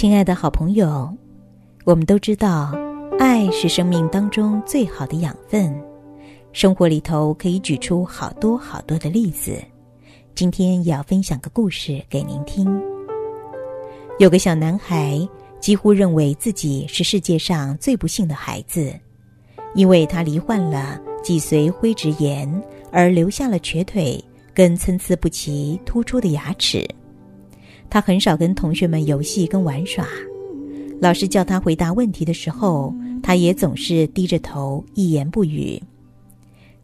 亲爱的好朋友，我们都知道，爱是生命当中最好的养分。生活里头可以举出好多好多的例子。今天也要分享个故事给您听。有个小男孩几乎认为自己是世界上最不幸的孩子，因为他罹患了脊髓灰质炎，而留下了瘸腿跟参差不齐突出的牙齿。他很少跟同学们游戏跟玩耍，老师叫他回答问题的时候，他也总是低着头一言不语。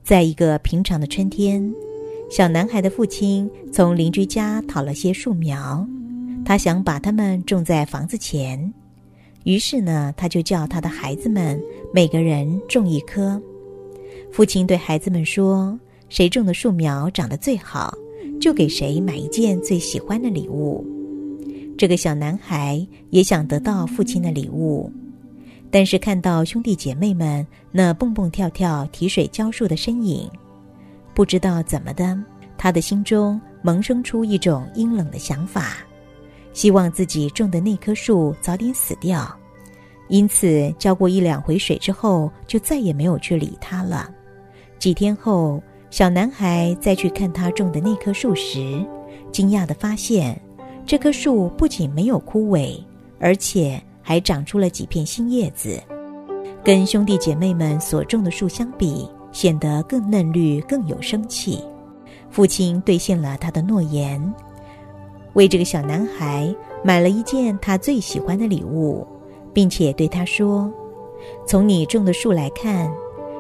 在一个平常的春天，小男孩的父亲从邻居家讨了些树苗，他想把它们种在房子前。于是呢，他就叫他的孩子们每个人种一棵。父亲对孩子们说：“谁种的树苗长得最好，就给谁买一件最喜欢的礼物。”这个小男孩也想得到父亲的礼物，但是看到兄弟姐妹们那蹦蹦跳跳、提水浇树的身影，不知道怎么的，他的心中萌生出一种阴冷的想法，希望自己种的那棵树早点死掉。因此，浇过一两回水之后，就再也没有去理他了。几天后，小男孩再去看他种的那棵树时，惊讶的发现。这棵树不仅没有枯萎，而且还长出了几片新叶子，跟兄弟姐妹们所种的树相比，显得更嫩绿、更有生气。父亲兑现了他的诺言，为这个小男孩买了一件他最喜欢的礼物，并且对他说：“从你种的树来看，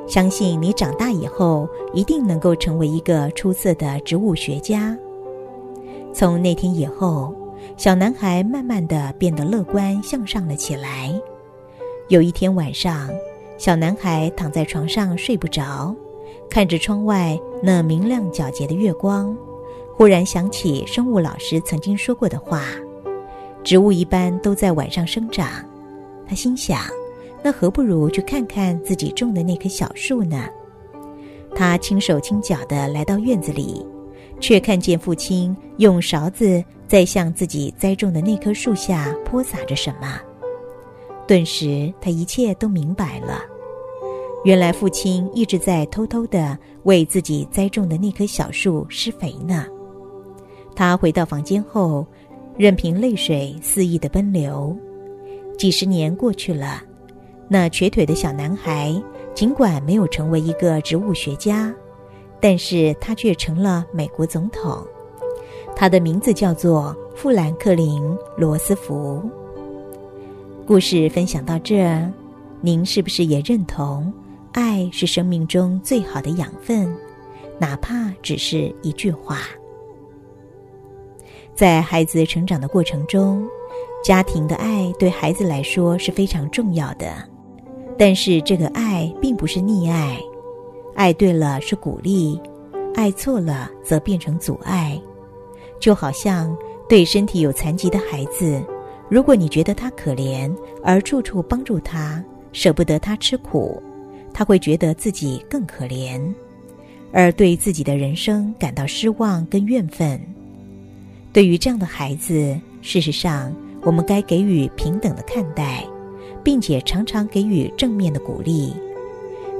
相信你长大以后一定能够成为一个出色的植物学家。”从那天以后，小男孩慢慢的变得乐观向上了起来。有一天晚上，小男孩躺在床上睡不着，看着窗外那明亮皎洁的月光，忽然想起生物老师曾经说过的话：“植物一般都在晚上生长。”他心想：“那何不如去看看自己种的那棵小树呢？”他轻手轻脚的来到院子里。却看见父亲用勺子在向自己栽种的那棵树下泼洒着什么，顿时他一切都明白了。原来父亲一直在偷偷的为自己栽种的那棵小树施肥呢。他回到房间后，任凭泪水肆意的奔流。几十年过去了，那瘸腿的小男孩尽管没有成为一个植物学家。但是他却成了美国总统，他的名字叫做富兰克林·罗斯福。故事分享到这，您是不是也认同，爱是生命中最好的养分，哪怕只是一句话？在孩子成长的过程中，家庭的爱对孩子来说是非常重要的，但是这个爱并不是溺爱。爱对了是鼓励，爱错了则变成阻碍。就好像对身体有残疾的孩子，如果你觉得他可怜，而处处帮助他，舍不得他吃苦，他会觉得自己更可怜，而对自己的人生感到失望跟怨愤。对于这样的孩子，事实上我们该给予平等的看待，并且常常给予正面的鼓励。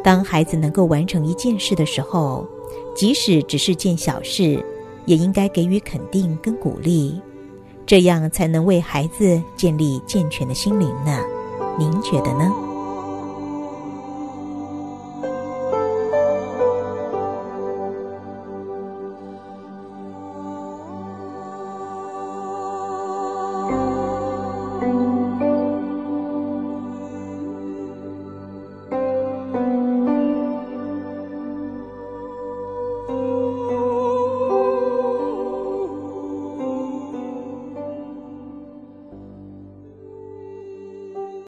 当孩子能够完成一件事的时候，即使只是件小事，也应该给予肯定跟鼓励，这样才能为孩子建立健全的心灵呢。您觉得呢？Música